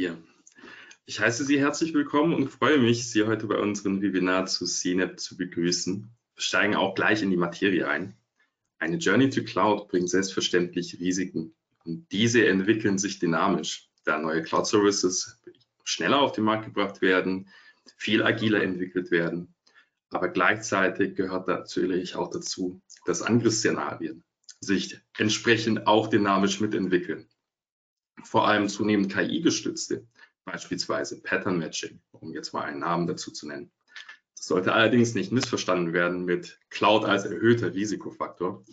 hier. Ich heiße Sie herzlich willkommen und freue mich, Sie heute bei unserem Webinar zu CNEP zu begrüßen. Wir steigen auch gleich in die Materie ein. Eine Journey to Cloud bringt selbstverständlich Risiken und diese entwickeln sich dynamisch, da neue Cloud Services schneller auf den Markt gebracht werden, viel agiler entwickelt werden. Aber gleichzeitig gehört natürlich auch dazu, dass Angriffsszenarien sich entsprechend auch dynamisch mitentwickeln vor allem zunehmend KI-gestützte, beispielsweise Pattern Matching, um jetzt mal einen Namen dazu zu nennen. Das sollte allerdings nicht missverstanden werden mit Cloud als erhöhter Risikofaktor.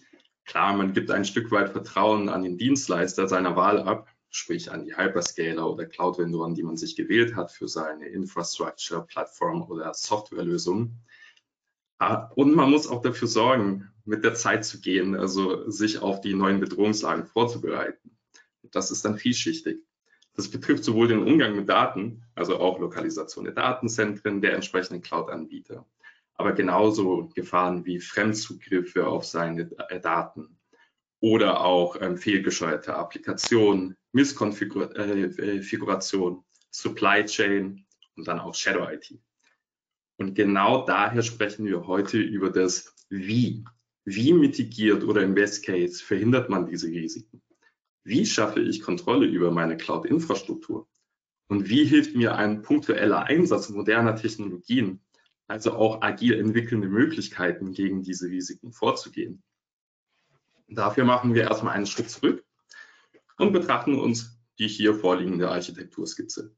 Klar, man gibt ein Stück weit Vertrauen an den Dienstleister seiner Wahl ab, sprich an die Hyperscaler oder Cloud-Vendoren, die man sich gewählt hat für seine Infrastructure, Plattform oder Softwarelösungen. Ah, und man muss auch dafür sorgen, mit der Zeit zu gehen, also sich auf die neuen Bedrohungslagen vorzubereiten. Das ist dann vielschichtig. Das betrifft sowohl den Umgang mit Daten, also auch Lokalisation der Datenzentren der entsprechenden Cloud-Anbieter, aber genauso Gefahren wie Fremdzugriffe auf seine äh, Daten oder auch ähm, fehlgesteuerte Applikationen, Misskonfiguration, äh, Supply Chain und dann auch Shadow IT. Und genau daher sprechen wir heute über das Wie. Wie mitigiert oder im Best Case verhindert man diese Risiken? Wie schaffe ich Kontrolle über meine Cloud-Infrastruktur? Und wie hilft mir ein punktueller Einsatz moderner Technologien, also auch agil entwickelnde Möglichkeiten, gegen diese Risiken vorzugehen? Dafür machen wir erstmal einen Schritt zurück und betrachten uns die hier vorliegende Architekturskizze.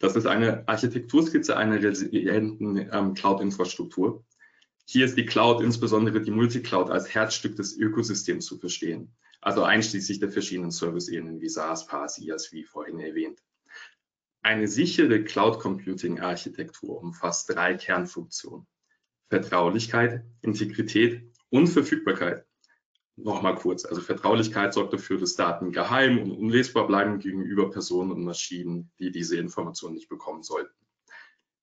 Das ist eine Architekturskizze einer resilienten ähm, Cloud-Infrastruktur. Hier ist die Cloud, insbesondere die Multicloud, als Herzstück des Ökosystems zu verstehen also einschließlich der verschiedenen Service-Ebenen wie SaaS, PaaS, IaaS, wie vorhin erwähnt. Eine sichere Cloud Computing Architektur umfasst drei Kernfunktionen. Vertraulichkeit, Integrität und Verfügbarkeit. Nochmal kurz, also Vertraulichkeit sorgt dafür, dass Daten geheim und unlesbar bleiben gegenüber Personen und Maschinen, die diese Informationen nicht bekommen sollten.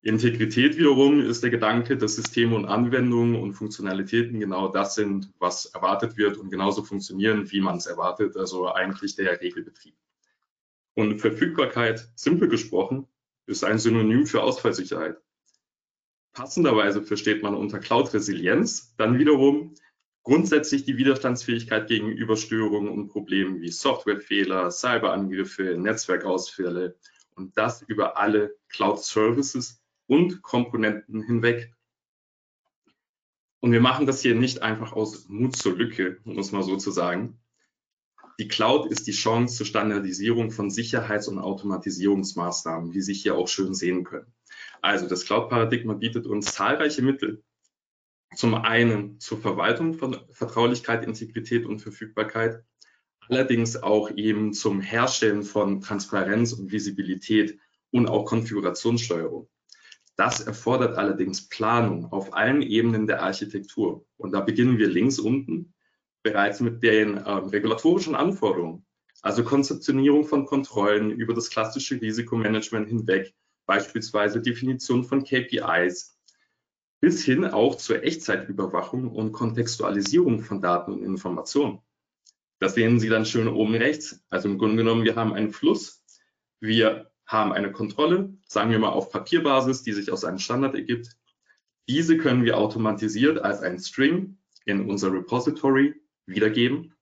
Integrität wiederum ist der Gedanke, dass Systeme und Anwendungen und Funktionalitäten genau das sind, was erwartet wird und genauso funktionieren, wie man es erwartet, also eigentlich der Regelbetrieb. Und Verfügbarkeit, simpel gesprochen, ist ein Synonym für Ausfallsicherheit. Passenderweise versteht man unter Cloud-Resilienz dann wiederum grundsätzlich die Widerstandsfähigkeit gegenüber Störungen und Problemen wie Softwarefehler, Cyberangriffe, Netzwerkausfälle und das über alle Cloud-Services und Komponenten hinweg. Und wir machen das hier nicht einfach aus Mut zur Lücke, muss man so zu sagen. Die Cloud ist die Chance zur Standardisierung von Sicherheits- und Automatisierungsmaßnahmen, wie Sie hier auch schön sehen können. Also das Cloud-Paradigma bietet uns zahlreiche Mittel. Zum einen zur Verwaltung von Vertraulichkeit, Integrität und Verfügbarkeit, allerdings auch eben zum Herstellen von Transparenz und Visibilität und auch Konfigurationssteuerung. Das erfordert allerdings Planung auf allen Ebenen der Architektur. Und da beginnen wir links unten bereits mit den äh, regulatorischen Anforderungen, also Konzeptionierung von Kontrollen über das klassische Risikomanagement hinweg, beispielsweise Definition von KPIs, bis hin auch zur Echtzeitüberwachung und Kontextualisierung von Daten und Informationen. Das sehen Sie dann schön oben rechts. Also im Grunde genommen, wir haben einen Fluss. Wir haben eine Kontrolle, sagen wir mal auf Papierbasis, die sich aus einem Standard ergibt. Diese können wir automatisiert als ein String in unser Repository wiedergeben.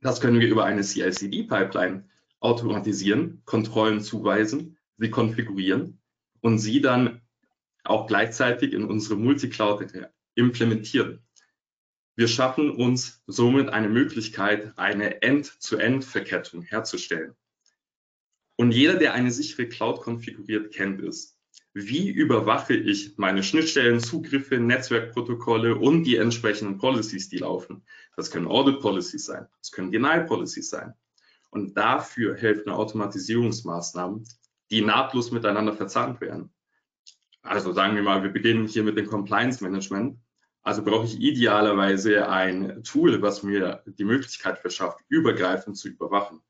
Das können wir über eine CI/CD-Pipeline automatisieren, Kontrollen zuweisen, sie konfigurieren und sie dann auch gleichzeitig in unsere Multicloud implementieren. Wir schaffen uns somit eine Möglichkeit, eine End-zu-End-Verkettung herzustellen. Und jeder, der eine sichere Cloud konfiguriert, kennt es. Wie überwache ich meine Schnittstellen, Zugriffe, Netzwerkprotokolle und die entsprechenden Policies, die laufen? Das können Audit Policies sein, das können Denial Policies sein. Und dafür helfen Automatisierungsmaßnahmen, die nahtlos miteinander verzahnt werden. Also sagen wir mal, wir beginnen hier mit dem Compliance Management. Also brauche ich idealerweise ein Tool, was mir die Möglichkeit verschafft, übergreifend zu überwachen.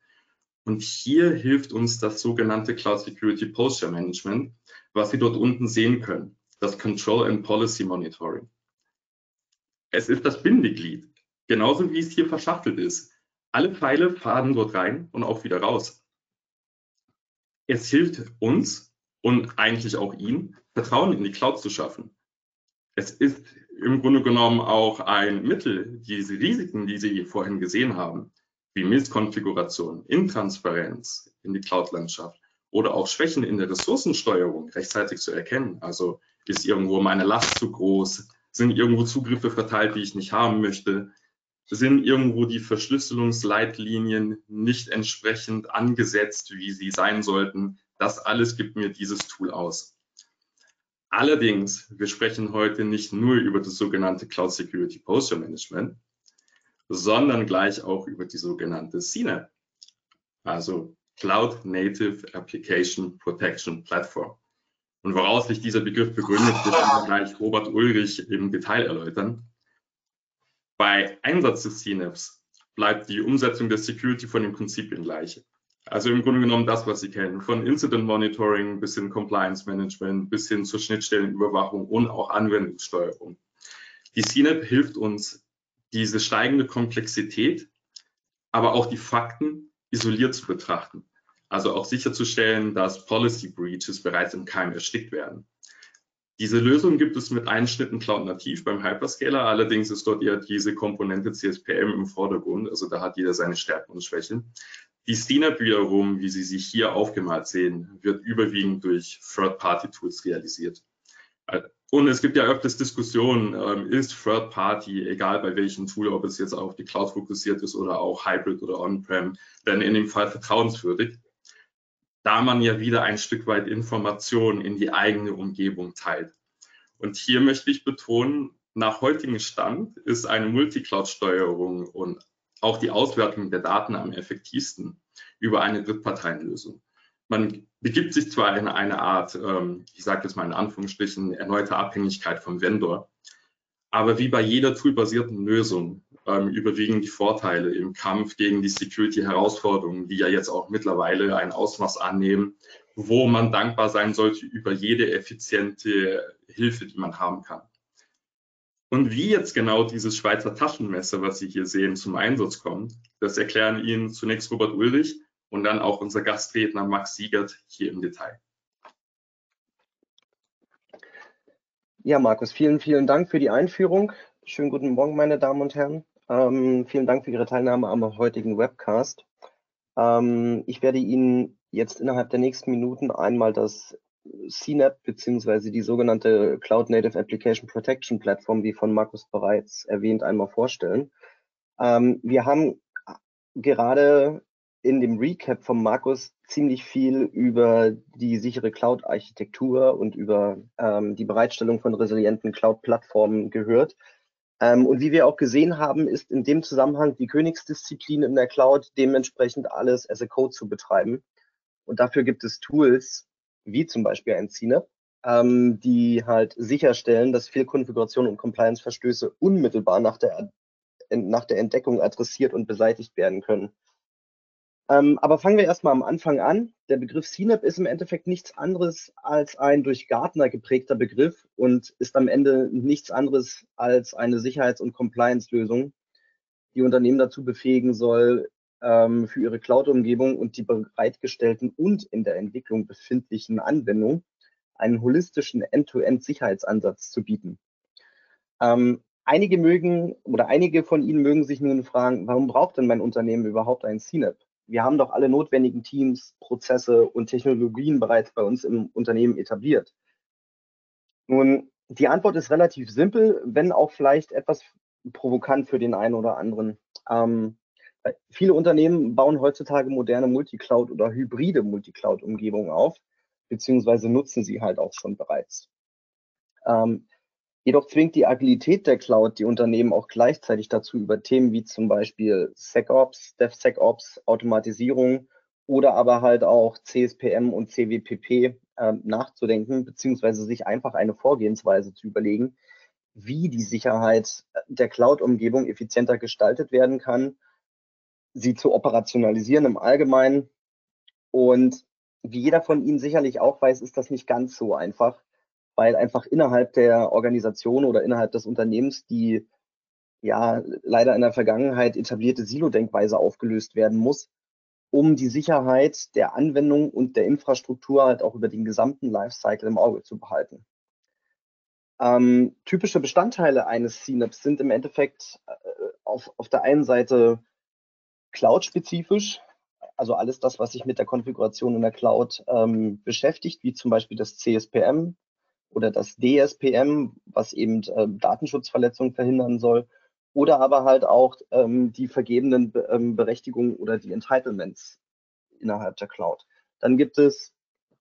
Und hier hilft uns das sogenannte Cloud Security Posture Management, was Sie dort unten sehen können, das Control and Policy Monitoring. Es ist das Bindeglied, genauso wie es hier verschachtelt ist. Alle Pfeile faden dort rein und auch wieder raus. Es hilft uns und eigentlich auch Ihnen, Vertrauen in die Cloud zu schaffen. Es ist im Grunde genommen auch ein Mittel, diese Risiken, die Sie vorhin gesehen haben, wie Misskonfiguration, Intransparenz in die Cloud-Landschaft oder auch Schwächen in der Ressourcensteuerung rechtzeitig zu erkennen. Also ist irgendwo meine Last zu groß, sind irgendwo Zugriffe verteilt, die ich nicht haben möchte, sind irgendwo die Verschlüsselungsleitlinien nicht entsprechend angesetzt, wie sie sein sollten. Das alles gibt mir dieses Tool aus. Allerdings, wir sprechen heute nicht nur über das sogenannte Cloud Security Posture Management, sondern gleich auch über die sogenannte CNAP, also Cloud Native Application Protection Platform. Und woraus sich dieser Begriff begründet, wird gleich Robert Ulrich im Detail erläutern. Bei Einsatz des CNAPs bleibt die Umsetzung der Security von den Prinzipien gleich. Also im Grunde genommen das, was Sie kennen, von Incident Monitoring bis hin Compliance Management, bis hin zur Schnittstellenüberwachung und auch Anwendungssteuerung. Die CNAP hilft uns, diese steigende Komplexität, aber auch die Fakten isoliert zu betrachten. Also auch sicherzustellen, dass Policy Breaches bereits im Keim erstickt werden. Diese Lösung gibt es mit Einschnitten Cloud nativ beim Hyperscaler. Allerdings ist dort eher diese Komponente CSPM im Vordergrund. Also da hat jeder seine Stärken und Schwächen. Die CNAP wiederum, wie Sie sich hier aufgemalt sehen, wird überwiegend durch Third-Party-Tools realisiert. Und es gibt ja öfters Diskussionen, ähm, ist Third-Party, egal bei welchem Tool, ob es jetzt auf die Cloud fokussiert ist oder auch Hybrid oder On-Prem, denn in dem Fall vertrauenswürdig, da man ja wieder ein Stück weit Informationen in die eigene Umgebung teilt. Und hier möchte ich betonen, nach heutigem Stand ist eine Multicloud-Steuerung und auch die Auswertung der Daten am effektivsten über eine Drittparteienlösung. Man begibt sich zwar in eine Art, ähm, ich sage jetzt mal in Anführungsstrichen, erneute Abhängigkeit vom Vendor, aber wie bei jeder toolbasierten Lösung ähm, überwiegen die Vorteile im Kampf gegen die Security-Herausforderungen, die ja jetzt auch mittlerweile ein Ausmaß annehmen, wo man dankbar sein sollte über jede effiziente Hilfe, die man haben kann. Und wie jetzt genau dieses Schweizer Taschenmesser, was Sie hier sehen, zum Einsatz kommt, das erklären Ihnen zunächst Robert Ulrich und dann auch unser Gastredner Max Siegert hier im Detail. Ja, Markus, vielen, vielen Dank für die Einführung. Schönen guten Morgen, meine Damen und Herren. Ähm, vielen Dank für Ihre Teilnahme am heutigen Webcast. Ähm, ich werde Ihnen jetzt innerhalb der nächsten Minuten einmal das CNAP beziehungsweise die sogenannte Cloud Native Application Protection Plattform, wie von Markus bereits erwähnt, einmal vorstellen. Ähm, wir haben gerade in dem Recap von Markus ziemlich viel über die sichere Cloud-Architektur und über ähm, die Bereitstellung von resilienten Cloud-Plattformen gehört. Ähm, und wie wir auch gesehen haben, ist in dem Zusammenhang die Königsdisziplin in der Cloud dementsprechend alles as a Code zu betreiben. Und dafür gibt es Tools, wie zum Beispiel ein CNAP, ähm, die halt sicherstellen, dass Fehlkonfiguration und Compliance-Verstöße unmittelbar nach der, nach der Entdeckung adressiert und beseitigt werden können. Ähm, aber fangen wir erstmal am Anfang an. Der Begriff CNAP ist im Endeffekt nichts anderes als ein durch Gartner geprägter Begriff und ist am Ende nichts anderes als eine Sicherheits- und Compliance-Lösung, die Unternehmen dazu befähigen soll, ähm, für ihre Cloud-Umgebung und die bereitgestellten und in der Entwicklung befindlichen Anwendungen einen holistischen End-to-End-Sicherheitsansatz zu bieten. Ähm, einige mögen oder einige von Ihnen mögen sich nun fragen, warum braucht denn mein Unternehmen überhaupt ein CNAP? Wir haben doch alle notwendigen Teams, Prozesse und Technologien bereits bei uns im Unternehmen etabliert. Nun, die Antwort ist relativ simpel, wenn auch vielleicht etwas provokant für den einen oder anderen. Ähm, Viele Unternehmen bauen heutzutage moderne Multicloud- oder hybride Multicloud-Umgebungen auf, beziehungsweise nutzen sie halt auch schon bereits. Ähm, jedoch zwingt die Agilität der Cloud die Unternehmen auch gleichzeitig dazu, über Themen wie zum Beispiel SecOps, DevSecOps, Automatisierung oder aber halt auch CSPM und CWPP äh, nachzudenken, beziehungsweise sich einfach eine Vorgehensweise zu überlegen, wie die Sicherheit der Cloud-Umgebung effizienter gestaltet werden kann sie zu operationalisieren im Allgemeinen. Und wie jeder von Ihnen sicherlich auch weiß, ist das nicht ganz so einfach, weil einfach innerhalb der Organisation oder innerhalb des Unternehmens die ja leider in der Vergangenheit etablierte Silo-Denkweise aufgelöst werden muss um die Sicherheit der Anwendung und der Infrastruktur halt auch über den gesamten Lifecycle im Auge zu behalten. Ähm, typische Bestandteile eines CNAPs sind im Endeffekt äh, auf, auf der einen Seite cloud-spezifisch, also alles das, was sich mit der Konfiguration in der Cloud ähm, beschäftigt, wie zum Beispiel das CSPM oder das DSPM, was eben äh, Datenschutzverletzungen verhindern soll, oder aber halt auch ähm, die vergebenen Be ähm, Berechtigungen oder die Entitlements innerhalb der Cloud. Dann gibt es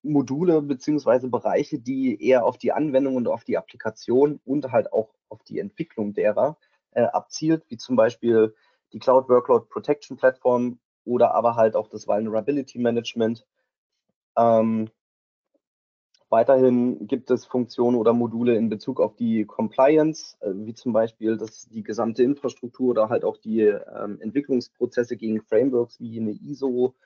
Module beziehungsweise Bereiche, die eher auf die Anwendung und auf die Applikation und halt auch auf die Entwicklung derer äh, abzielt, wie zum Beispiel die Cloud Workload Protection Platform oder aber halt auch das Vulnerability Management. Ähm, weiterhin gibt es Funktionen oder Module in Bezug auf die Compliance, äh, wie zum Beispiel dass die gesamte Infrastruktur oder halt auch die ähm, Entwicklungsprozesse gegen Frameworks wie eine ISO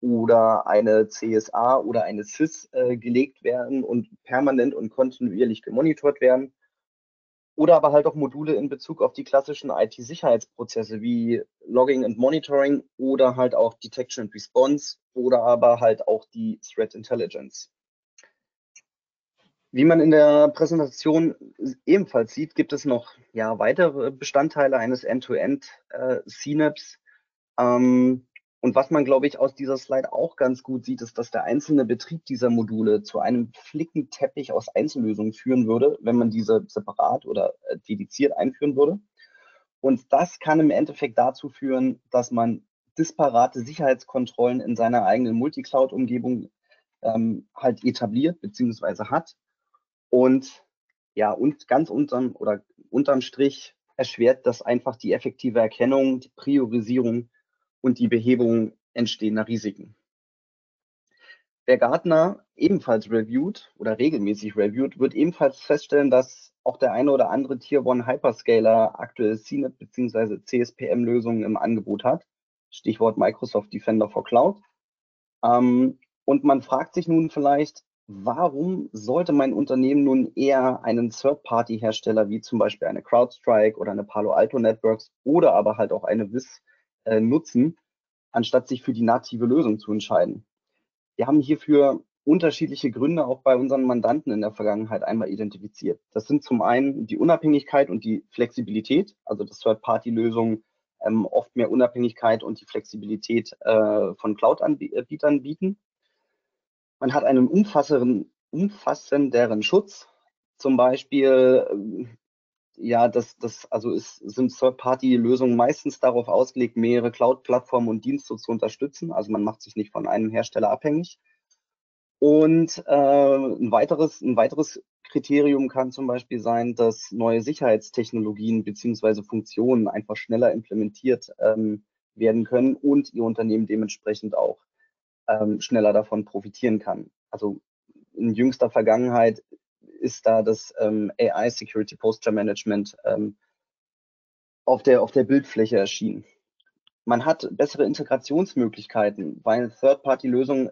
oder eine CSA oder eine CIS äh, gelegt werden und permanent und kontinuierlich gemonitort werden. Oder aber halt auch Module in Bezug auf die klassischen IT-Sicherheitsprozesse wie Logging and Monitoring oder halt auch Detection and Response oder aber halt auch die Threat Intelligence. Wie man in der Präsentation ebenfalls sieht, gibt es noch ja, weitere Bestandteile eines End-to-End äh, CNAPs. Ähm, und was man, glaube ich, aus dieser Slide auch ganz gut sieht, ist, dass der einzelne Betrieb dieser Module zu einem Flickenteppich aus Einzellösungen führen würde, wenn man diese separat oder äh, dediziert einführen würde. Und das kann im Endeffekt dazu führen, dass man disparate Sicherheitskontrollen in seiner eigenen Multicloud-Umgebung ähm, halt etabliert bzw. hat. Und ja, und ganz unterm oder unterm Strich erschwert das einfach die effektive Erkennung, die Priorisierung und die Behebung entstehender Risiken. Wer Gartner ebenfalls reviewt oder regelmäßig reviewt, wird ebenfalls feststellen, dass auch der eine oder andere Tier One Hyperscaler aktuell CNET bzw. CSPM-Lösungen im Angebot hat. Stichwort Microsoft Defender for Cloud. Ähm, und man fragt sich nun vielleicht, warum sollte mein Unternehmen nun eher einen Third-Party-Hersteller wie zum Beispiel eine CrowdStrike oder eine Palo Alto Networks oder aber halt auch eine WIS äh, nutzen, anstatt sich für die native Lösung zu entscheiden. Wir haben hierfür unterschiedliche Gründe auch bei unseren Mandanten in der Vergangenheit einmal identifiziert. Das sind zum einen die Unabhängigkeit und die Flexibilität, also dass Third-Party-Lösungen ähm, oft mehr Unabhängigkeit und die Flexibilität äh, von Cloud-Anbietern bieten. Man hat einen umfassenderen, umfassenderen Schutz, zum Beispiel ja, das, das also ist, sind Third-Party-Lösungen meistens darauf ausgelegt, mehrere Cloud-Plattformen und Dienste zu unterstützen. Also man macht sich nicht von einem Hersteller abhängig. Und äh, ein, weiteres, ein weiteres Kriterium kann zum Beispiel sein, dass neue Sicherheitstechnologien beziehungsweise Funktionen einfach schneller implementiert ähm, werden können und Ihr Unternehmen dementsprechend auch ähm, schneller davon profitieren kann. Also in jüngster Vergangenheit ist da das ähm, AI Security Posture Management ähm, auf, der, auf der Bildfläche erschienen. Man hat bessere Integrationsmöglichkeiten, weil Third-Party-Lösungen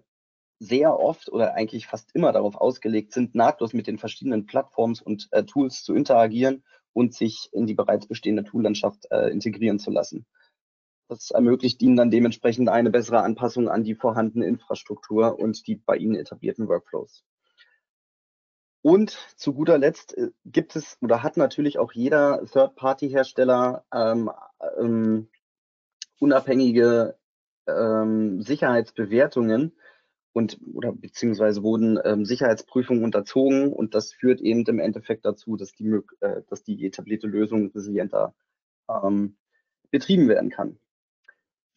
sehr oft oder eigentlich fast immer darauf ausgelegt sind, nahtlos mit den verschiedenen Plattforms und äh, Tools zu interagieren und sich in die bereits bestehende Toollandschaft äh, integrieren zu lassen. Das ermöglicht Ihnen dann dementsprechend eine bessere Anpassung an die vorhandene Infrastruktur und die bei Ihnen etablierten Workflows. Und zu guter Letzt äh, gibt es oder hat natürlich auch jeder Third-Party-Hersteller ähm, ähm, unabhängige ähm, Sicherheitsbewertungen und oder beziehungsweise wurden ähm, Sicherheitsprüfungen unterzogen und das führt eben im Endeffekt dazu, dass die, äh, dass die etablierte Lösung resilienter ähm, betrieben werden kann.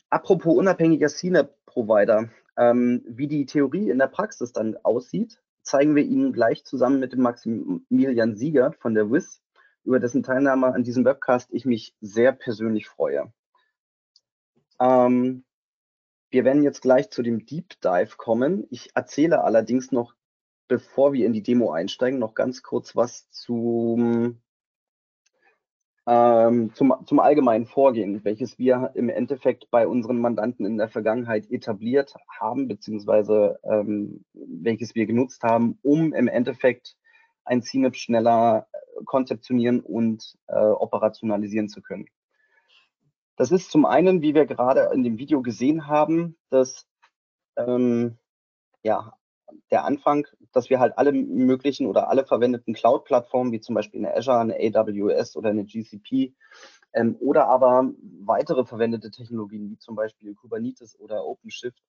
Apropos unabhängiger CNAP-Provider, ähm, wie die Theorie in der Praxis dann aussieht, zeigen wir Ihnen gleich zusammen mit dem Maximilian Siegert von der WIS, über dessen Teilnahme an diesem Webcast ich mich sehr persönlich freue. Ähm, wir werden jetzt gleich zu dem Deep Dive kommen. Ich erzähle allerdings noch, bevor wir in die Demo einsteigen, noch ganz kurz was zum ähm, zum, zum allgemeinen Vorgehen, welches wir im Endeffekt bei unseren Mandanten in der Vergangenheit etabliert haben, beziehungsweise ähm, welches wir genutzt haben, um im Endeffekt ein CNAP schneller äh, konzeptionieren und äh, operationalisieren zu können. Das ist zum einen, wie wir gerade in dem Video gesehen haben, dass ähm, ja, der Anfang, dass wir halt alle möglichen oder alle verwendeten Cloud-Plattformen, wie zum Beispiel eine Azure, eine AWS oder eine GCP, ähm, oder aber weitere verwendete Technologien, wie zum Beispiel Kubernetes oder OpenShift,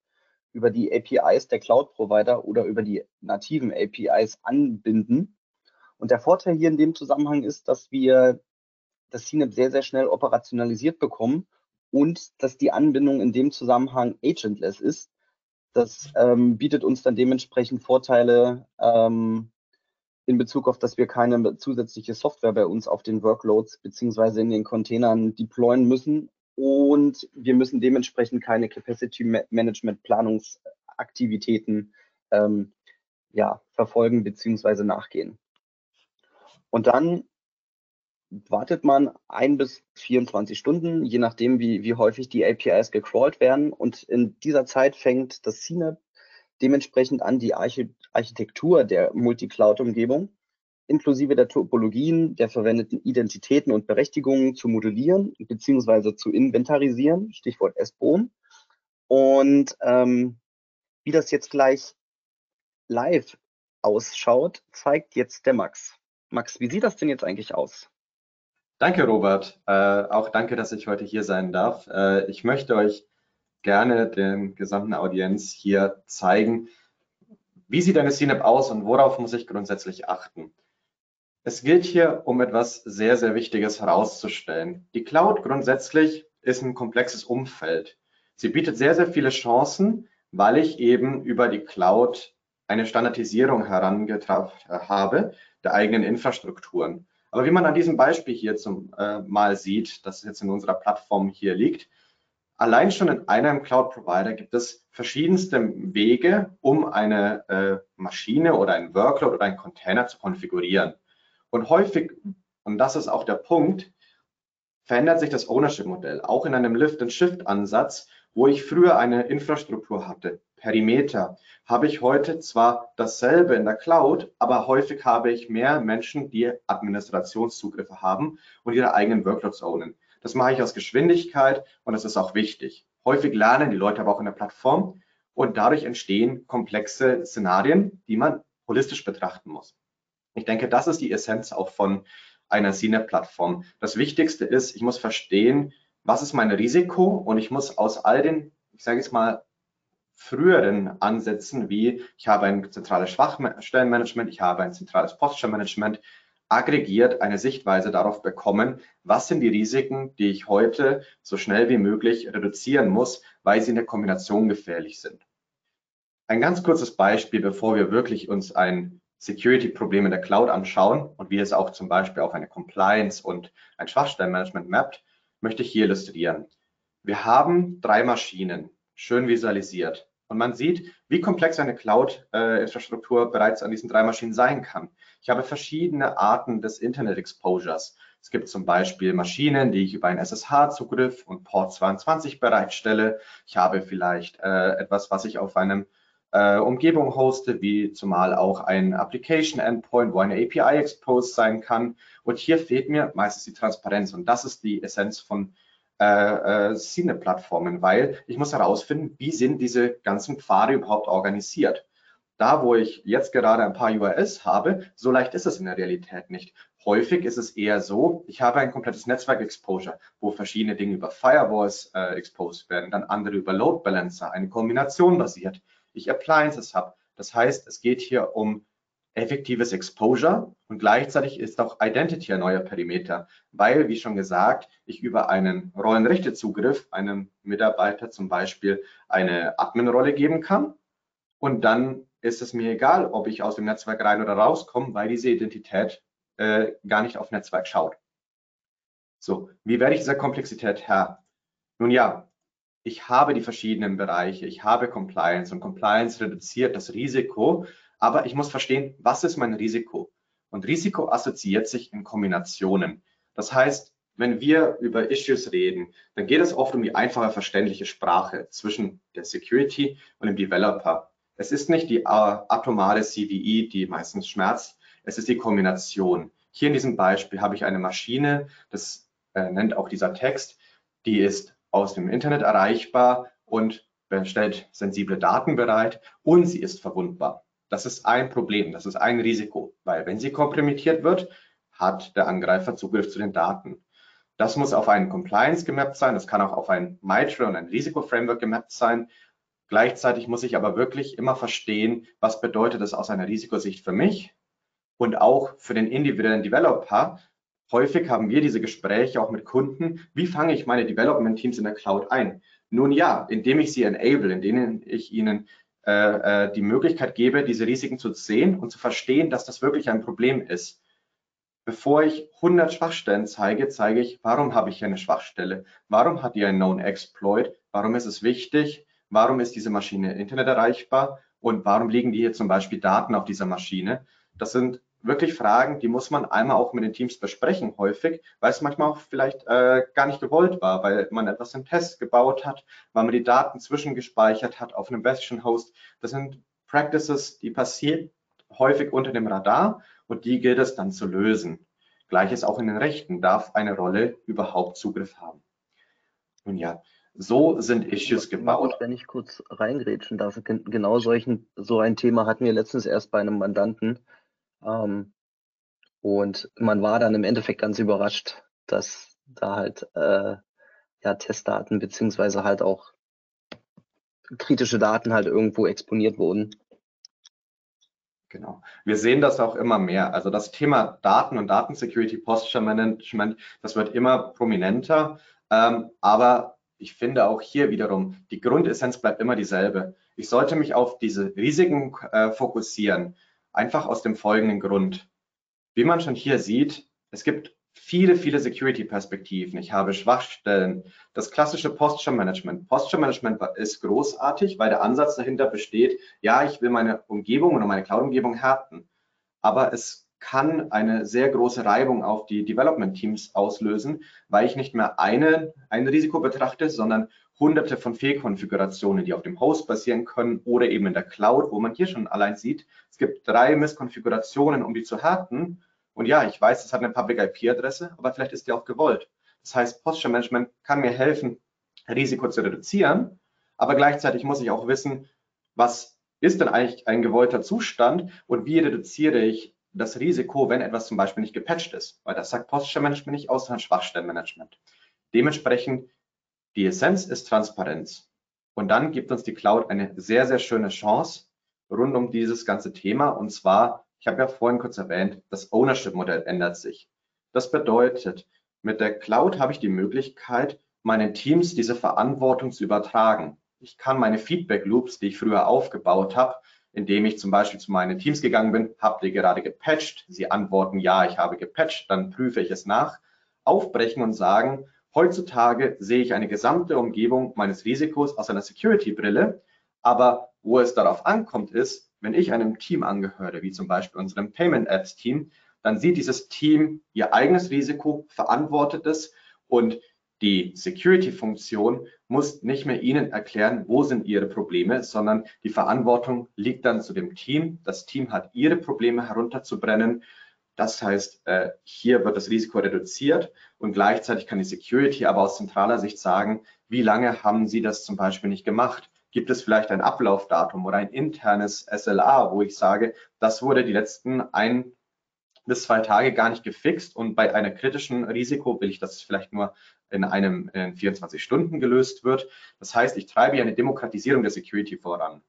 über die APIs der Cloud-Provider oder über die nativen APIs anbinden. Und der Vorteil hier in dem Zusammenhang ist, dass wir das CNAP sehr, sehr schnell operationalisiert bekommen und dass die Anbindung in dem Zusammenhang agentless ist. Das ähm, bietet uns dann dementsprechend Vorteile ähm, in Bezug auf, dass wir keine zusätzliche Software bei uns auf den Workloads beziehungsweise in den Containern deployen müssen und wir müssen dementsprechend keine Capacity Management Planungsaktivitäten ähm, ja, verfolgen beziehungsweise nachgehen. Und dann wartet man ein bis 24 Stunden, je nachdem, wie, wie häufig die APIs gecrawlt werden. Und in dieser Zeit fängt das CNAP dementsprechend an, die Archi Architektur der Multicloud-Umgebung inklusive der Topologien der verwendeten Identitäten und Berechtigungen zu modellieren bzw. zu inventarisieren, Stichwort SBOM. Und ähm, wie das jetzt gleich live ausschaut, zeigt jetzt der Max. Max, wie sieht das denn jetzt eigentlich aus? Danke, Robert. Äh, auch danke, dass ich heute hier sein darf. Äh, ich möchte euch gerne den gesamten Audienz hier zeigen, wie sieht eine CNAP aus und worauf muss ich grundsätzlich achten. Es gilt hier um etwas sehr, sehr Wichtiges herauszustellen. Die Cloud grundsätzlich ist ein komplexes Umfeld. Sie bietet sehr, sehr viele Chancen, weil ich eben über die Cloud eine Standardisierung herangetragen habe der eigenen Infrastrukturen. Aber wie man an diesem Beispiel hier zum äh, Mal sieht, das jetzt in unserer Plattform hier liegt, allein schon in einem Cloud-Provider gibt es verschiedenste Wege, um eine äh, Maschine oder ein Workload oder einen Container zu konfigurieren. Und häufig, und das ist auch der Punkt, verändert sich das Ownership-Modell, auch in einem Lift-and-Shift-Ansatz, wo ich früher eine Infrastruktur hatte, Perimeter, habe ich heute zwar dasselbe in der Cloud, aber häufig habe ich mehr Menschen, die Administrationszugriffe haben und ihre eigenen Workloads ownen. Das mache ich aus Geschwindigkeit und das ist auch wichtig. Häufig lernen die Leute aber auch in der Plattform und dadurch entstehen komplexe Szenarien, die man holistisch betrachten muss. Ich denke, das ist die Essenz auch von einer CNET-Plattform. Das Wichtigste ist, ich muss verstehen, was ist mein Risiko und ich muss aus all den, ich sage jetzt mal, früheren Ansätzen, wie ich habe ein zentrales Schwachstellenmanagement, ich habe ein zentrales Poststellenmanagement, aggregiert eine Sichtweise darauf bekommen, was sind die Risiken, die ich heute so schnell wie möglich reduzieren muss, weil sie in der Kombination gefährlich sind. Ein ganz kurzes Beispiel, bevor wir wirklich uns ein Security-Problem in der Cloud anschauen und wie es auch zum Beispiel auf eine Compliance und ein Schwachstellenmanagement mappt, möchte ich hier illustrieren. Wir haben drei Maschinen, schön visualisiert. Und man sieht, wie komplex eine Cloud-Infrastruktur bereits an diesen drei Maschinen sein kann. Ich habe verschiedene Arten des Internet-Exposures. Es gibt zum Beispiel Maschinen, die ich über einen SSH-Zugriff und Port 22 bereitstelle. Ich habe vielleicht äh, etwas, was ich auf einem äh, Umgebung hoste, wie zumal auch ein Application Endpoint, wo eine API exposed sein kann. Und hier fehlt mir meistens die Transparenz. Und das ist die Essenz von äh, äh, plattformen weil ich muss herausfinden, wie sind diese ganzen Pfade überhaupt organisiert. Da, wo ich jetzt gerade ein paar URLs habe, so leicht ist es in der Realität nicht. Häufig ist es eher so, ich habe ein komplettes Netzwerk-Exposure, wo verschiedene Dinge über Firewalls äh, exposed werden, dann andere über Load Balancer, eine Kombination basiert, ich Appliances habe. Das heißt, es geht hier um effektives Exposure und gleichzeitig ist auch Identity ein neuer Perimeter, weil, wie schon gesagt, ich über einen Rollenrechtezugriff einem Mitarbeiter zum Beispiel eine Admin-Rolle geben kann und dann ist es mir egal, ob ich aus dem Netzwerk rein oder rauskomme, weil diese Identität äh, gar nicht auf Netzwerk schaut. So, wie werde ich dieser Komplexität Herr? Nun ja, ich habe die verschiedenen Bereiche, ich habe Compliance und Compliance reduziert das Risiko, aber ich muss verstehen, was ist mein Risiko? Und Risiko assoziiert sich in Kombinationen. Das heißt, wenn wir über Issues reden, dann geht es oft um die einfache, verständliche Sprache zwischen der Security und dem Developer. Es ist nicht die atomare CVE, die meistens schmerzt, es ist die Kombination. Hier in diesem Beispiel habe ich eine Maschine, das äh, nennt auch dieser Text, die ist aus dem Internet erreichbar und stellt sensible Daten bereit und sie ist verwundbar. Das ist ein Problem, das ist ein Risiko, weil wenn sie kompromittiert wird, hat der Angreifer Zugriff zu den Daten. Das muss auf einen Compliance gemappt sein, das kann auch auf ein MITRE und ein Risikoframework gemappt sein. Gleichzeitig muss ich aber wirklich immer verstehen, was bedeutet das aus einer Risikosicht für mich und auch für den individuellen Developer. Häufig haben wir diese Gespräche auch mit Kunden. Wie fange ich meine Development Teams in der Cloud ein? Nun ja, indem ich sie enable, indem ich ihnen äh, die Möglichkeit gebe, diese Risiken zu sehen und zu verstehen, dass das wirklich ein Problem ist. Bevor ich 100 Schwachstellen zeige, zeige ich, warum habe ich hier eine Schwachstelle? Warum hat die einen Known Exploit? Warum ist es wichtig? Warum ist diese Maschine Internet erreichbar? Und warum liegen die hier zum Beispiel Daten auf dieser Maschine? Das sind wirklich Fragen, die muss man einmal auch mit den Teams besprechen häufig, weil es manchmal auch vielleicht äh, gar nicht gewollt war, weil man etwas im Test gebaut hat, weil man die Daten zwischengespeichert hat auf einem Bastion-Host. Das sind Practices, die passieren häufig unter dem Radar und die gilt es dann zu lösen. Gleiches auch in den Rechten darf eine Rolle überhaupt Zugriff haben. Nun ja, so sind Issues gebaut. Wenn ich kurz reingrätschen darf, genau solchen, so ein Thema hatten wir letztens erst bei einem Mandanten, ähm, und man war dann im Endeffekt ganz überrascht, dass da halt äh, ja Testdaten beziehungsweise halt auch kritische Daten halt irgendwo exponiert wurden. Genau. Wir sehen das auch immer mehr. Also das Thema Daten und Datensecurity Posture Management, das wird immer prominenter. Ähm, aber ich finde auch hier wiederum, die Grundessenz bleibt immer dieselbe. Ich sollte mich auf diese Risiken äh, fokussieren. Einfach aus dem folgenden Grund. Wie man schon hier sieht, es gibt viele, viele Security-Perspektiven. Ich habe Schwachstellen. Das klassische Posture Management. Posture Management ist großartig, weil der Ansatz dahinter besteht, ja, ich will meine Umgebung oder meine Cloud-Umgebung härten. Aber es kann eine sehr große Reibung auf die Development-Teams auslösen, weil ich nicht mehr eine, ein Risiko betrachte, sondern hunderte von Fehlkonfigurationen, die auf dem Host basieren können oder eben in der Cloud, wo man hier schon allein sieht, es gibt drei Misskonfigurationen, um die zu härten. Und ja, ich weiß, es hat eine Public IP-Adresse, aber vielleicht ist die auch gewollt. Das heißt, Posture Management kann mir helfen, Risiko zu reduzieren, aber gleichzeitig muss ich auch wissen, was ist denn eigentlich ein gewollter Zustand und wie reduziere ich das Risiko, wenn etwas zum Beispiel nicht gepatcht ist, weil das sagt Posture Management nicht aus, sondern Schwachstellenmanagement. Dementsprechend die Essenz ist Transparenz. Und dann gibt uns die Cloud eine sehr, sehr schöne Chance rund um dieses ganze Thema. Und zwar, ich habe ja vorhin kurz erwähnt, das Ownership-Modell ändert sich. Das bedeutet, mit der Cloud habe ich die Möglichkeit, meinen Teams diese Verantwortung zu übertragen. Ich kann meine Feedback-Loops, die ich früher aufgebaut habe, indem ich zum Beispiel zu meinen Teams gegangen bin, habt ihr gerade gepatcht? Sie antworten, ja, ich habe gepatcht, dann prüfe ich es nach, aufbrechen und sagen, Heutzutage sehe ich eine gesamte Umgebung meines Risikos aus einer Security-Brille, aber wo es darauf ankommt, ist, wenn ich einem Team angehöre, wie zum Beispiel unserem Payment Apps Team, dann sieht dieses Team ihr eigenes Risiko, verantwortet es und die Security-Funktion muss nicht mehr Ihnen erklären, wo sind Ihre Probleme, sondern die Verantwortung liegt dann zu dem Team. Das Team hat ihre Probleme herunterzubrennen das heißt, äh, hier wird das Risiko reduziert und gleichzeitig kann die Security aber aus zentraler Sicht sagen, wie lange haben Sie das zum Beispiel nicht gemacht? Gibt es vielleicht ein Ablaufdatum oder ein internes SLA, wo ich sage, das wurde die letzten ein bis zwei Tage gar nicht gefixt und bei einer kritischen Risiko will ich, dass es vielleicht nur in einem in 24 Stunden gelöst wird. Das heißt, ich treibe hier eine Demokratisierung der Security voran.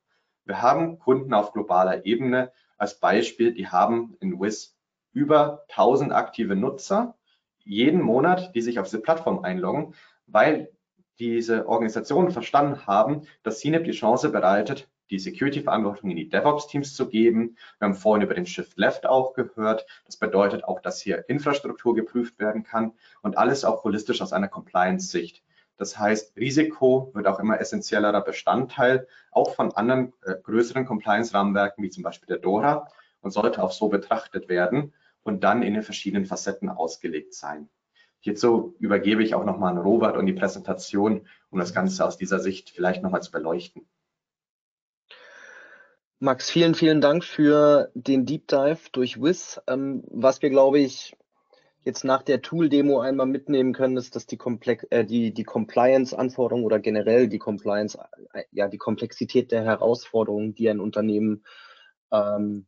Wir haben Kunden auf globaler Ebene als Beispiel, die haben in WIS über 1000 aktive Nutzer jeden Monat, die sich auf diese Plattform einloggen, weil diese Organisationen verstanden haben, dass CNEP die Chance bereitet, die Security-Verantwortung in die DevOps-Teams zu geben. Wir haben vorhin über den Shift Left auch gehört. Das bedeutet auch, dass hier Infrastruktur geprüft werden kann und alles auch holistisch aus einer Compliance-Sicht. Das heißt, Risiko wird auch immer essentiellerer Bestandteil, auch von anderen äh, größeren Compliance-Rahmenwerken wie zum Beispiel der DORA und sollte auch so betrachtet werden und dann in den verschiedenen Facetten ausgelegt sein. Hierzu übergebe ich auch nochmal an Robert und die Präsentation, um das Ganze aus dieser Sicht vielleicht nochmal zu beleuchten. Max, vielen, vielen Dank für den Deep Dive durch WIS. Ähm, was wir, glaube ich, jetzt nach der Tool-Demo einmal mitnehmen können, ist, dass die, Komplex äh, die, die Compliance-Anforderungen oder generell die Compliance, äh, ja, die Komplexität der Herausforderungen, die ein Unternehmen ähm,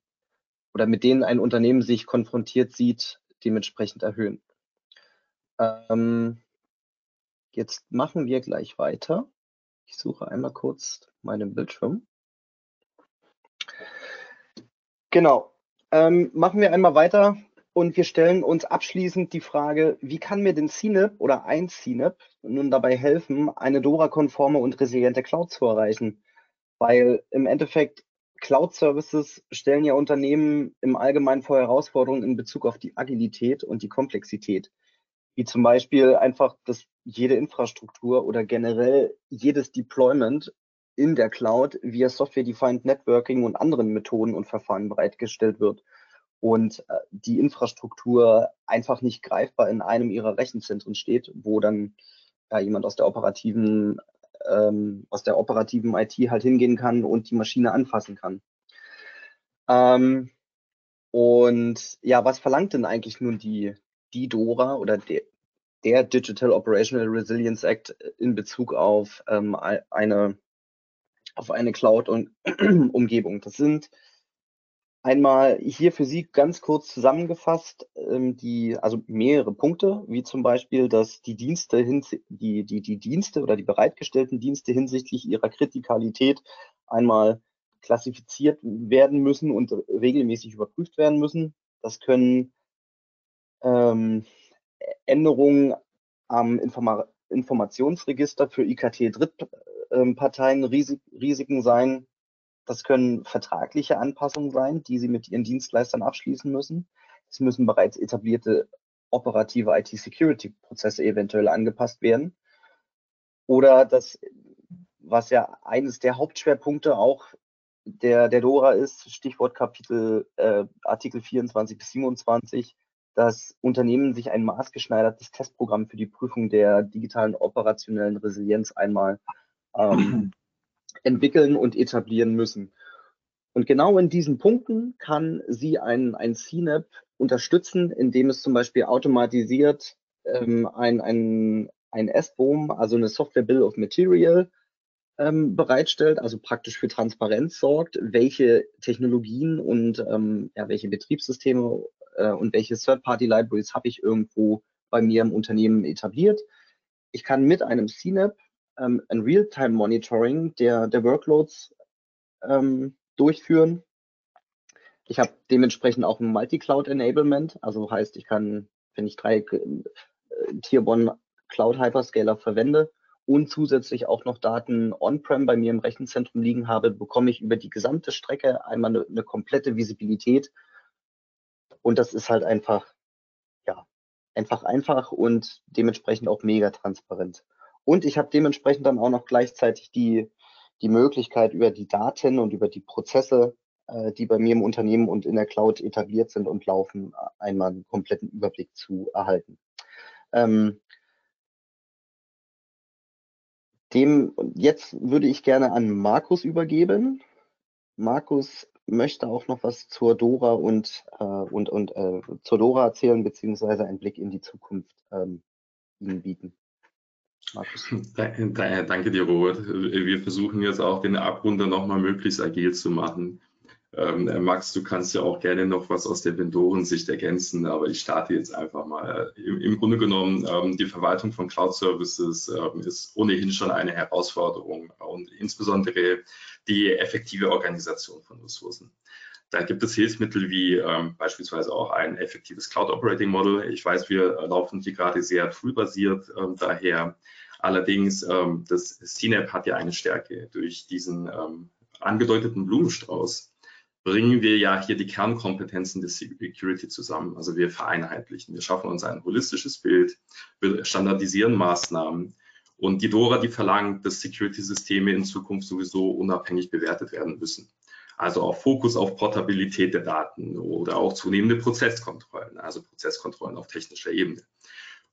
oder mit denen ein Unternehmen sich konfrontiert sieht, dementsprechend erhöhen. Ähm, jetzt machen wir gleich weiter. Ich suche einmal kurz meinen Bildschirm. Genau. Ähm, machen wir einmal weiter und wir stellen uns abschließend die Frage, wie kann mir denn CNAP oder ein CNAP nun dabei helfen, eine DORA-konforme und resiliente Cloud zu erreichen? Weil im Endeffekt Cloud-Services stellen ja Unternehmen im Allgemeinen vor Herausforderungen in Bezug auf die Agilität und die Komplexität. Wie zum Beispiel einfach, dass jede Infrastruktur oder generell jedes Deployment in der Cloud via Software-Defined Networking und anderen Methoden und Verfahren bereitgestellt wird und äh, die Infrastruktur einfach nicht greifbar in einem ihrer Rechenzentren steht, wo dann ja, jemand aus der operativen ähm, aus der operativen IT halt hingehen kann und die Maschine anfassen kann. Ähm, und ja, was verlangt denn eigentlich nun die, die DORA oder der, der Digital Operational Resilience Act in Bezug auf ähm, eine auf eine Cloud-Umgebung? Das sind Einmal hier für Sie ganz kurz zusammengefasst, ähm, die, also mehrere Punkte, wie zum Beispiel, dass die Dienste, hin, die, die, die Dienste oder die bereitgestellten Dienste hinsichtlich ihrer Kritikalität einmal klassifiziert werden müssen und regelmäßig überprüft werden müssen. Das können ähm, Änderungen am Informa Informationsregister für IKT-Drittparteien Risiken sein, das können vertragliche Anpassungen sein, die Sie mit Ihren Dienstleistern abschließen müssen. Es müssen bereits etablierte operative IT-Security-Prozesse eventuell angepasst werden. Oder das, was ja eines der Hauptschwerpunkte auch der, der DORA ist, Stichwort Kapitel äh, Artikel 24 bis 27, dass Unternehmen sich ein maßgeschneidertes Testprogramm für die Prüfung der digitalen operationellen Resilienz einmal ähm, entwickeln und etablieren müssen. Und genau in diesen Punkten kann sie ein, ein CNAP unterstützen, indem es zum Beispiel automatisiert ähm, ein, ein, ein SBOM, also eine Software Bill of Material, ähm, bereitstellt, also praktisch für Transparenz sorgt, welche Technologien und ähm, ja, welche Betriebssysteme äh, und welche Third-Party-Libraries habe ich irgendwo bei mir im Unternehmen etabliert. Ich kann mit einem CNAP ähm, ein Real-Time-Monitoring der, der Workloads ähm, durchführen. Ich habe dementsprechend auch ein Multi-Cloud-Enablement, also heißt, ich kann, wenn ich drei äh, Tier 1 Cloud Hyperscaler verwende und zusätzlich auch noch Daten on-prem bei mir im Rechenzentrum liegen habe, bekomme ich über die gesamte Strecke einmal eine, eine komplette Visibilität. Und das ist halt einfach, ja, einfach einfach und dementsprechend auch mega transparent. Und ich habe dementsprechend dann auch noch gleichzeitig die, die Möglichkeit, über die Daten und über die Prozesse, äh, die bei mir im Unternehmen und in der Cloud etabliert sind und laufen, einmal einen kompletten Überblick zu erhalten. Ähm, dem, jetzt würde ich gerne an Markus übergeben. Markus möchte auch noch was zur Dora und, äh, und, und äh, zur Dora erzählen, beziehungsweise einen Blick in die Zukunft ähm, Ihnen bieten. Danke dir, Robert. Wir versuchen jetzt auch den Abrunder nochmal möglichst agil zu machen. Ähm, Max, du kannst ja auch gerne noch was aus der Vendorensicht ergänzen, aber ich starte jetzt einfach mal. Im, im Grunde genommen, ähm, die Verwaltung von Cloud Services ähm, ist ohnehin schon eine Herausforderung und insbesondere die effektive Organisation von Ressourcen. Da gibt es Hilfsmittel wie ähm, beispielsweise auch ein effektives Cloud Operating Model. Ich weiß, wir laufen hier gerade sehr toolbasiert ähm, daher. Allerdings, ähm, das CNAP hat ja eine Stärke. Durch diesen ähm, angedeuteten Blumenstrauß bringen wir ja hier die Kernkompetenzen des Security zusammen. Also wir vereinheitlichen, wir schaffen uns ein holistisches Bild, wir standardisieren Maßnahmen. Und die DORA, die verlangt, dass Security-Systeme in Zukunft sowieso unabhängig bewertet werden müssen. Also auch Fokus auf Portabilität der Daten oder auch zunehmende Prozesskontrollen, also Prozesskontrollen auf technischer Ebene.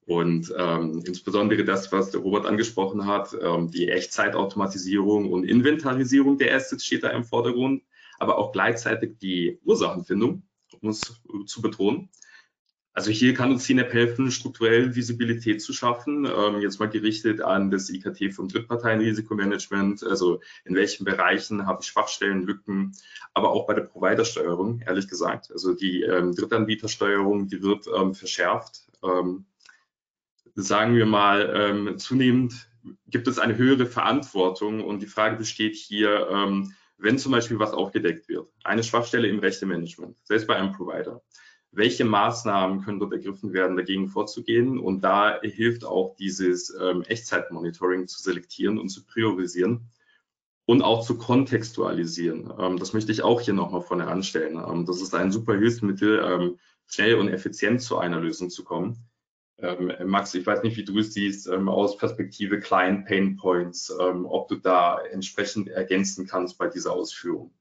Und ähm, insbesondere das, was der Robert angesprochen hat, ähm, die Echtzeitautomatisierung und Inventarisierung der Assets steht da im Vordergrund, aber auch gleichzeitig die Ursachenfindung, um es zu betonen. Also hier kann uns CNAP helfen, strukturell Visibilität zu schaffen. Ähm, jetzt mal gerichtet an das IKT vom Drittparteienrisikomanagement. Also in welchen Bereichen habe ich Schwachstellen, Lücken, aber auch bei der Providersteuerung, ehrlich gesagt. Also die ähm, Drittanbietersteuerung, die wird ähm, verschärft. Ähm, sagen wir mal, ähm, zunehmend gibt es eine höhere Verantwortung und die Frage besteht hier, ähm, wenn zum Beispiel was aufgedeckt wird, eine Schwachstelle im Rechtemanagement, selbst bei einem Provider, welche Maßnahmen können dort ergriffen werden, dagegen vorzugehen? Und da hilft auch dieses ähm, Echtzeitmonitoring zu selektieren und zu priorisieren und auch zu kontextualisieren. Ähm, das möchte ich auch hier nochmal vorne anstellen. Ähm, das ist ein super Hilfsmittel, ähm, schnell und effizient zu einer Lösung zu kommen. Ähm, Max, ich weiß nicht, wie du es siehst ähm, aus Perspektive Client Pain Points, ob du da entsprechend ergänzen kannst bei dieser Ausführung.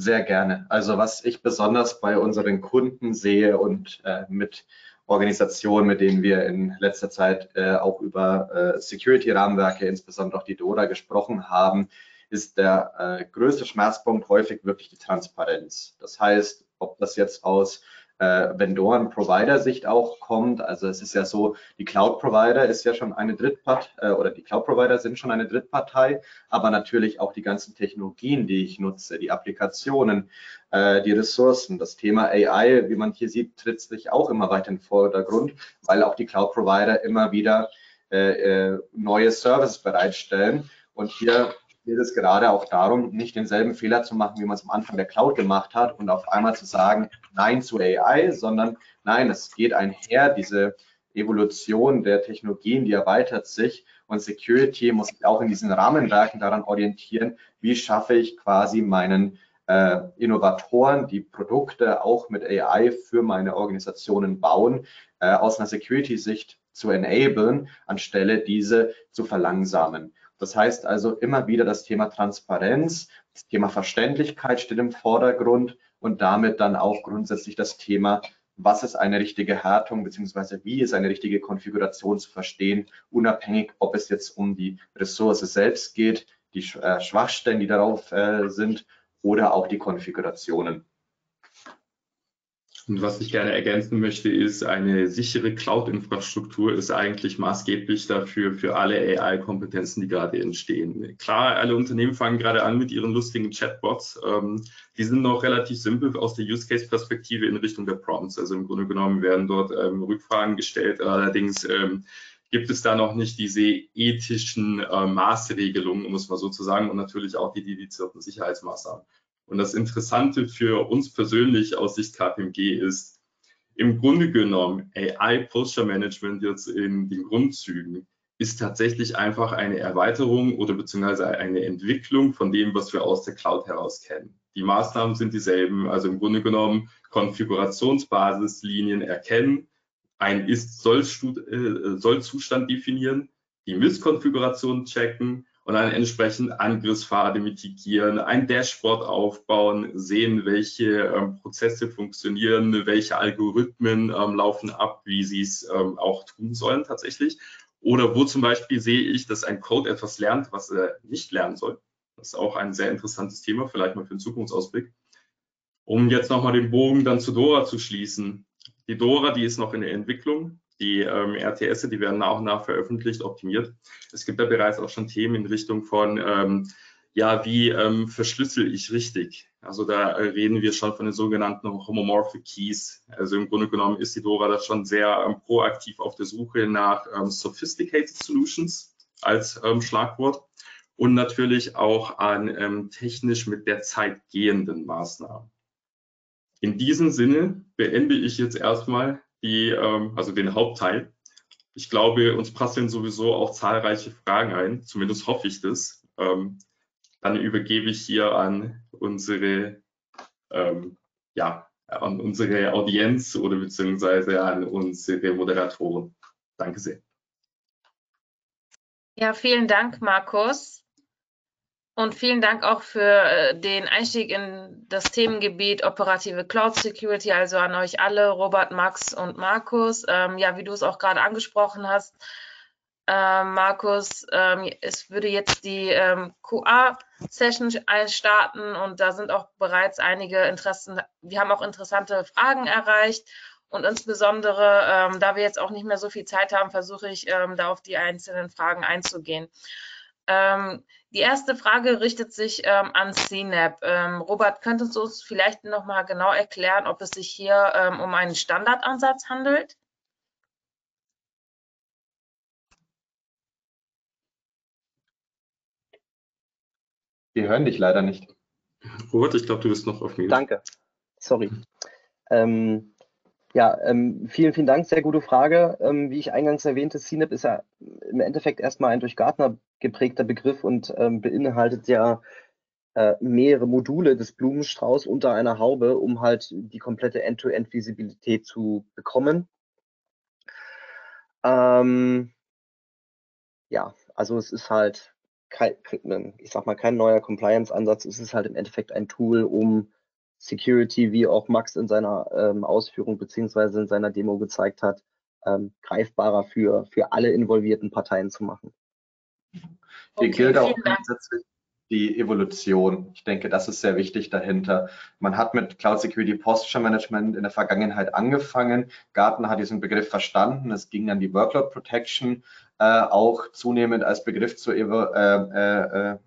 Sehr gerne. Also was ich besonders bei unseren Kunden sehe und äh, mit Organisationen, mit denen wir in letzter Zeit äh, auch über äh, Security-Rahmenwerke, insbesondere auch die DORA gesprochen haben, ist der äh, größte Schmerzpunkt häufig wirklich die Transparenz. Das heißt, ob das jetzt aus äh, Vendoren-Provider-Sicht auch kommt. Also es ist ja so, die Cloud-Provider ist ja schon eine Drittpart äh, oder die Cloud-Provider sind schon eine Drittpartei, aber natürlich auch die ganzen Technologien, die ich nutze, die Applikationen, äh, die Ressourcen. Das Thema AI, wie man hier sieht, tritt sich auch immer weiter in den Vordergrund, weil auch die Cloud-Provider immer wieder äh, äh neue Services bereitstellen. Und hier geht es gerade auch darum, nicht denselben Fehler zu machen, wie man es am Anfang der Cloud gemacht hat und auf einmal zu sagen, nein zu AI, sondern nein, es geht einher, diese Evolution der Technologien, die erweitert sich und Security muss sich auch in diesen Rahmenwerken daran orientieren, wie schaffe ich quasi meinen äh, Innovatoren, die Produkte auch mit AI für meine Organisationen bauen, äh, aus einer Security-Sicht zu enablen, anstelle diese zu verlangsamen. Das heißt also immer wieder das Thema Transparenz, das Thema Verständlichkeit steht im Vordergrund und damit dann auch grundsätzlich das Thema, was ist eine richtige Härtung beziehungsweise wie ist eine richtige Konfiguration zu verstehen, unabhängig, ob es jetzt um die Ressource selbst geht, die äh, Schwachstellen, die darauf äh, sind oder auch die Konfigurationen. Und was ich gerne ergänzen möchte, ist, eine sichere Cloud-Infrastruktur ist eigentlich maßgeblich dafür für alle AI-Kompetenzen, die gerade entstehen. Klar, alle Unternehmen fangen gerade an mit ihren lustigen Chatbots. Ähm, die sind noch relativ simpel aus der Use-Case-Perspektive in Richtung der Prompts. Also im Grunde genommen werden dort ähm, Rückfragen gestellt. Allerdings ähm, gibt es da noch nicht diese ethischen äh, Maßregelungen, um es mal so zu sagen, und natürlich auch die dedizierten Sicherheitsmaßnahmen. Und das Interessante für uns persönlich aus Sicht KPMG ist, im Grunde genommen AI Posture Management jetzt in den Grundzügen ist tatsächlich einfach eine Erweiterung oder beziehungsweise eine Entwicklung von dem, was wir aus der Cloud heraus kennen. Die Maßnahmen sind dieselben, also im Grunde genommen Konfigurationsbasislinien erkennen, ein Ist-Soll-Zustand definieren, die Misskonfiguration checken und dann entsprechend Angriffspfade mitigieren, ein Dashboard aufbauen, sehen, welche ähm, Prozesse funktionieren, welche Algorithmen ähm, laufen ab, wie sie es ähm, auch tun sollen tatsächlich. Oder wo zum Beispiel sehe ich, dass ein Code etwas lernt, was er nicht lernen soll. Das ist auch ein sehr interessantes Thema, vielleicht mal für den Zukunftsausblick. Um jetzt nochmal den Bogen dann zu Dora zu schließen. Die Dora, die ist noch in der Entwicklung. Die ähm, RTS, die werden nach und nach veröffentlicht, optimiert. Es gibt da bereits auch schon Themen in Richtung von, ähm, ja, wie ähm, verschlüssel ich richtig? Also da äh, reden wir schon von den sogenannten Homomorphic Keys. Also im Grunde genommen ist die Dora da schon sehr ähm, proaktiv auf der Suche nach ähm, Sophisticated Solutions als ähm, Schlagwort und natürlich auch an ähm, technisch mit der Zeit gehenden Maßnahmen. In diesem Sinne beende ich jetzt erstmal die, ähm, also den Hauptteil. Ich glaube, uns prasseln sowieso auch zahlreiche Fragen ein, zumindest hoffe ich das. Ähm, dann übergebe ich hier an unsere, ähm, ja, an unsere Audienz oder beziehungsweise an unsere Moderatoren. Danke sehr. Ja, vielen Dank, Markus. Und vielen Dank auch für äh, den Einstieg in das Themengebiet operative Cloud Security, also an euch alle, Robert, Max und Markus. Ähm, ja, wie du es auch gerade angesprochen hast, äh, Markus, ähm, es würde jetzt die ähm, QA-Session starten und da sind auch bereits einige Interessen, wir haben auch interessante Fragen erreicht Und insbesondere, ähm, da wir jetzt auch nicht mehr so viel Zeit haben, versuche ich, ähm, da auf die einzelnen Fragen einzugehen. Ähm, die erste Frage richtet sich ähm, an CNAP. Ähm, Robert, könntest du uns vielleicht noch mal genau erklären, ob es sich hier ähm, um einen Standardansatz handelt? Wir hören dich leider nicht. Robert, ich glaube, du bist noch auf Mute. Danke. Sorry. Ähm, ja, ähm, vielen, vielen Dank. Sehr gute Frage. Ähm, wie ich eingangs erwähnte, CNAP ist ja im Endeffekt erstmal ein durch Gartner geprägter Begriff und ähm, beinhaltet ja äh, mehrere Module des Blumenstrauß unter einer Haube, um halt die komplette End-to-End-Visibilität zu bekommen. Ähm, ja, also es ist halt kein, ich sag mal, kein neuer Compliance-Ansatz. Es ist halt im Endeffekt ein Tool, um Security, wie auch Max in seiner ähm, Ausführung beziehungsweise in seiner Demo gezeigt hat, ähm, greifbarer für, für alle involvierten Parteien zu machen. Hier gilt auch grundsätzlich die Evolution. Ich denke, das ist sehr wichtig dahinter. Man hat mit Cloud Security Posture Management in der Vergangenheit angefangen. Gartner hat diesen Begriff verstanden. Es ging dann die Workload Protection äh, auch zunehmend als Begriff zu, äh, äh, äh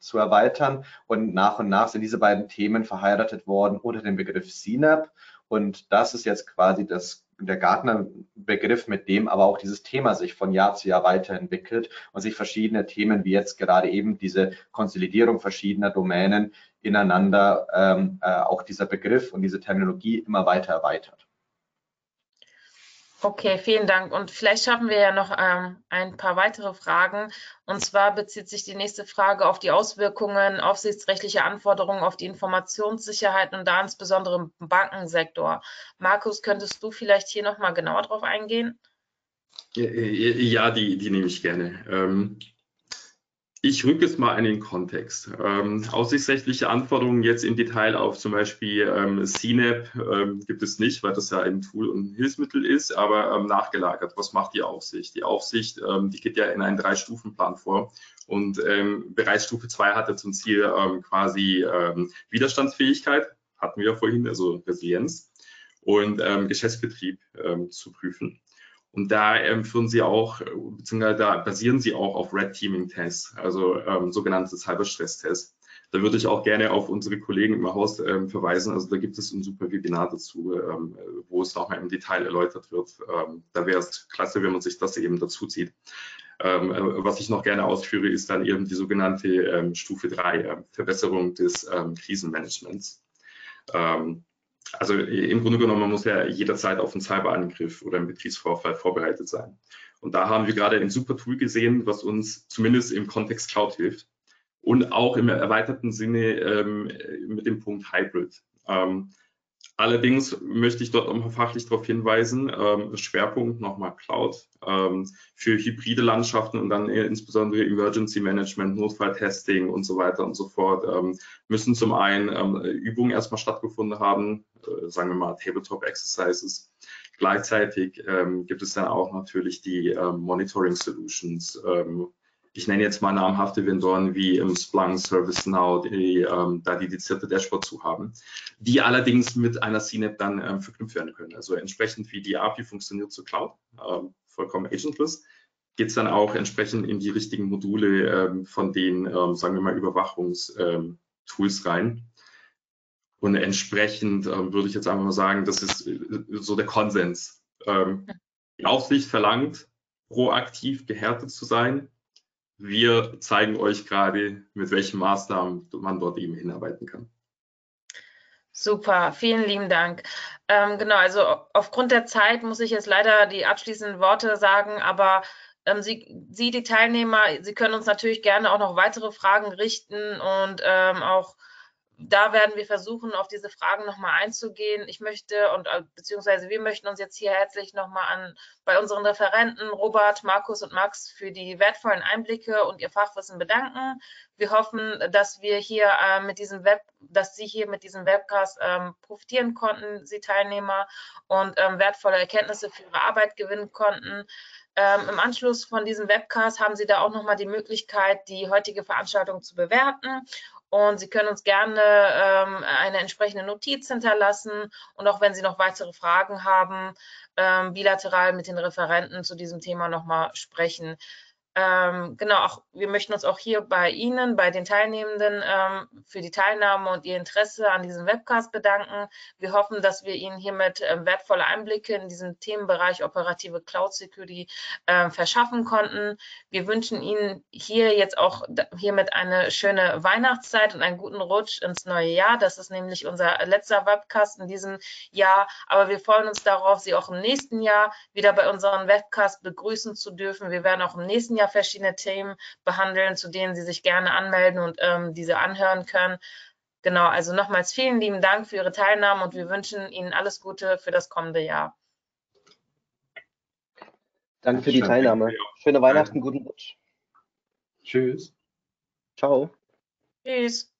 zu erweitern. Und nach und nach sind diese beiden Themen verheiratet worden unter dem Begriff CNAP. Und das ist jetzt quasi das, der Gartner-Begriff, mit dem aber auch dieses Thema sich von Jahr zu Jahr weiterentwickelt und sich verschiedene Themen, wie jetzt gerade eben diese Konsolidierung verschiedener Domänen ineinander, ähm, äh, auch dieser Begriff und diese Terminologie immer weiter erweitert. Okay, vielen Dank. Und vielleicht schaffen wir ja noch ähm, ein paar weitere Fragen. Und zwar bezieht sich die nächste Frage auf die Auswirkungen aufsichtsrechtlicher Anforderungen auf die Informationssicherheit und da insbesondere im Bankensektor. Markus, könntest du vielleicht hier nochmal genauer drauf eingehen? Ja, die, die nehme ich gerne. Ähm, ich rücke es mal in den Kontext. Ähm, aussichtsrechtliche Anforderungen jetzt im Detail auf zum Beispiel ähm, CNAP ähm, gibt es nicht, weil das ja ein Tool und ein Hilfsmittel ist, aber ähm, nachgelagert. Was macht die Aufsicht? Die Aufsicht, ähm, die geht ja in einen Drei-Stufen-Plan vor und ähm, bereits Stufe 2 hatte zum Ziel ähm, quasi ähm, Widerstandsfähigkeit, hatten wir ja vorhin, also Resilienz und ähm, Geschäftsbetrieb ähm, zu prüfen. Und da ähm, führen sie auch, beziehungsweise da basieren sie auch auf Red Teaming Tests, also ähm, sogenannte Cyberstress-Tests. Da würde ich auch gerne auf unsere Kollegen im Haus ähm, verweisen. Also da gibt es ein super Webinar dazu, ähm, wo es nochmal im Detail erläutert wird. Ähm, da wäre es klasse, wenn man sich das eben dazu zieht. Ähm, äh, was ich noch gerne ausführe, ist dann eben die sogenannte ähm, Stufe 3, äh, Verbesserung des ähm, Krisenmanagements. Ähm, also im Grunde genommen, muss ja jederzeit auf einen Cyberangriff oder einen Betriebsvorfall vorbereitet sein. Und da haben wir gerade ein super Tool gesehen, was uns zumindest im Kontext Cloud hilft und auch im erweiterten Sinne ähm, mit dem Punkt Hybrid. Ähm, Allerdings möchte ich dort nochmal fachlich darauf hinweisen, ähm, Schwerpunkt nochmal Cloud ähm, für hybride Landschaften und dann insbesondere Emergency Management, Notfalltesting und so weiter und so fort ähm, müssen zum einen ähm, Übungen erstmal stattgefunden haben, äh, sagen wir mal Tabletop Exercises. Gleichzeitig ähm, gibt es dann auch natürlich die ähm, Monitoring Solutions, ich nenne jetzt mal namhafte Vendoren wie im Splunk, ServiceNow, die ähm, da dedizierte Dashboard zu haben, die allerdings mit einer CNAP dann ähm, verknüpft werden können. Also entsprechend wie die API funktioniert zur Cloud, ähm, vollkommen agentless, geht es dann auch entsprechend in die richtigen Module ähm, von den, ähm, sagen wir mal, Überwachungstools ähm, rein. Und entsprechend ähm, würde ich jetzt einfach mal sagen, das ist äh, so der Konsens. Ähm, die Aufsicht verlangt, proaktiv gehärtet zu sein, wir zeigen euch gerade, mit welchen Maßnahmen man dort eben hinarbeiten kann. Super, vielen lieben Dank. Ähm, genau, also aufgrund der Zeit muss ich jetzt leider die abschließenden Worte sagen, aber ähm, Sie, Sie, die Teilnehmer, Sie können uns natürlich gerne auch noch weitere Fragen richten und ähm, auch da werden wir versuchen, auf diese Fragen nochmal einzugehen. Ich möchte und äh, beziehungsweise wir möchten uns jetzt hier herzlich nochmal an bei unseren Referenten Robert, Markus und Max für die wertvollen Einblicke und ihr Fachwissen bedanken. Wir hoffen, dass wir hier äh, mit diesem Web, dass Sie hier mit diesem Webcast ähm, profitieren konnten, Sie Teilnehmer, und ähm, wertvolle Erkenntnisse für Ihre Arbeit gewinnen konnten. Ähm, Im Anschluss von diesem Webcast haben Sie da auch nochmal die Möglichkeit, die heutige Veranstaltung zu bewerten und Sie können uns gerne ähm, eine entsprechende Notiz hinterlassen und auch wenn Sie noch weitere Fragen haben, ähm, bilateral mit den Referenten zu diesem Thema nochmal sprechen. Ähm, genau, auch, wir möchten uns auch hier bei Ihnen, bei den Teilnehmenden ähm, für die Teilnahme und Ihr Interesse an diesem Webcast bedanken. Wir hoffen, dass wir Ihnen hiermit äh, wertvolle Einblicke in diesen Themenbereich operative Cloud Security äh, verschaffen konnten. Wir wünschen Ihnen hier jetzt auch hiermit eine schöne Weihnachtszeit und einen guten Rutsch ins neue Jahr. Das ist nämlich unser letzter Webcast in diesem Jahr. Aber wir freuen uns darauf, Sie auch im nächsten Jahr wieder bei unserem Webcast begrüßen zu dürfen. Wir werden auch im nächsten Jahr ja verschiedene Themen behandeln, zu denen Sie sich gerne anmelden und ähm, diese anhören können. Genau, also nochmals vielen lieben Dank für Ihre Teilnahme und wir wünschen Ihnen alles Gute für das kommende Jahr. Danke für die Teilnahme. Schöne Weihnachten, guten Rutsch. Tschüss. Ciao. Tschüss.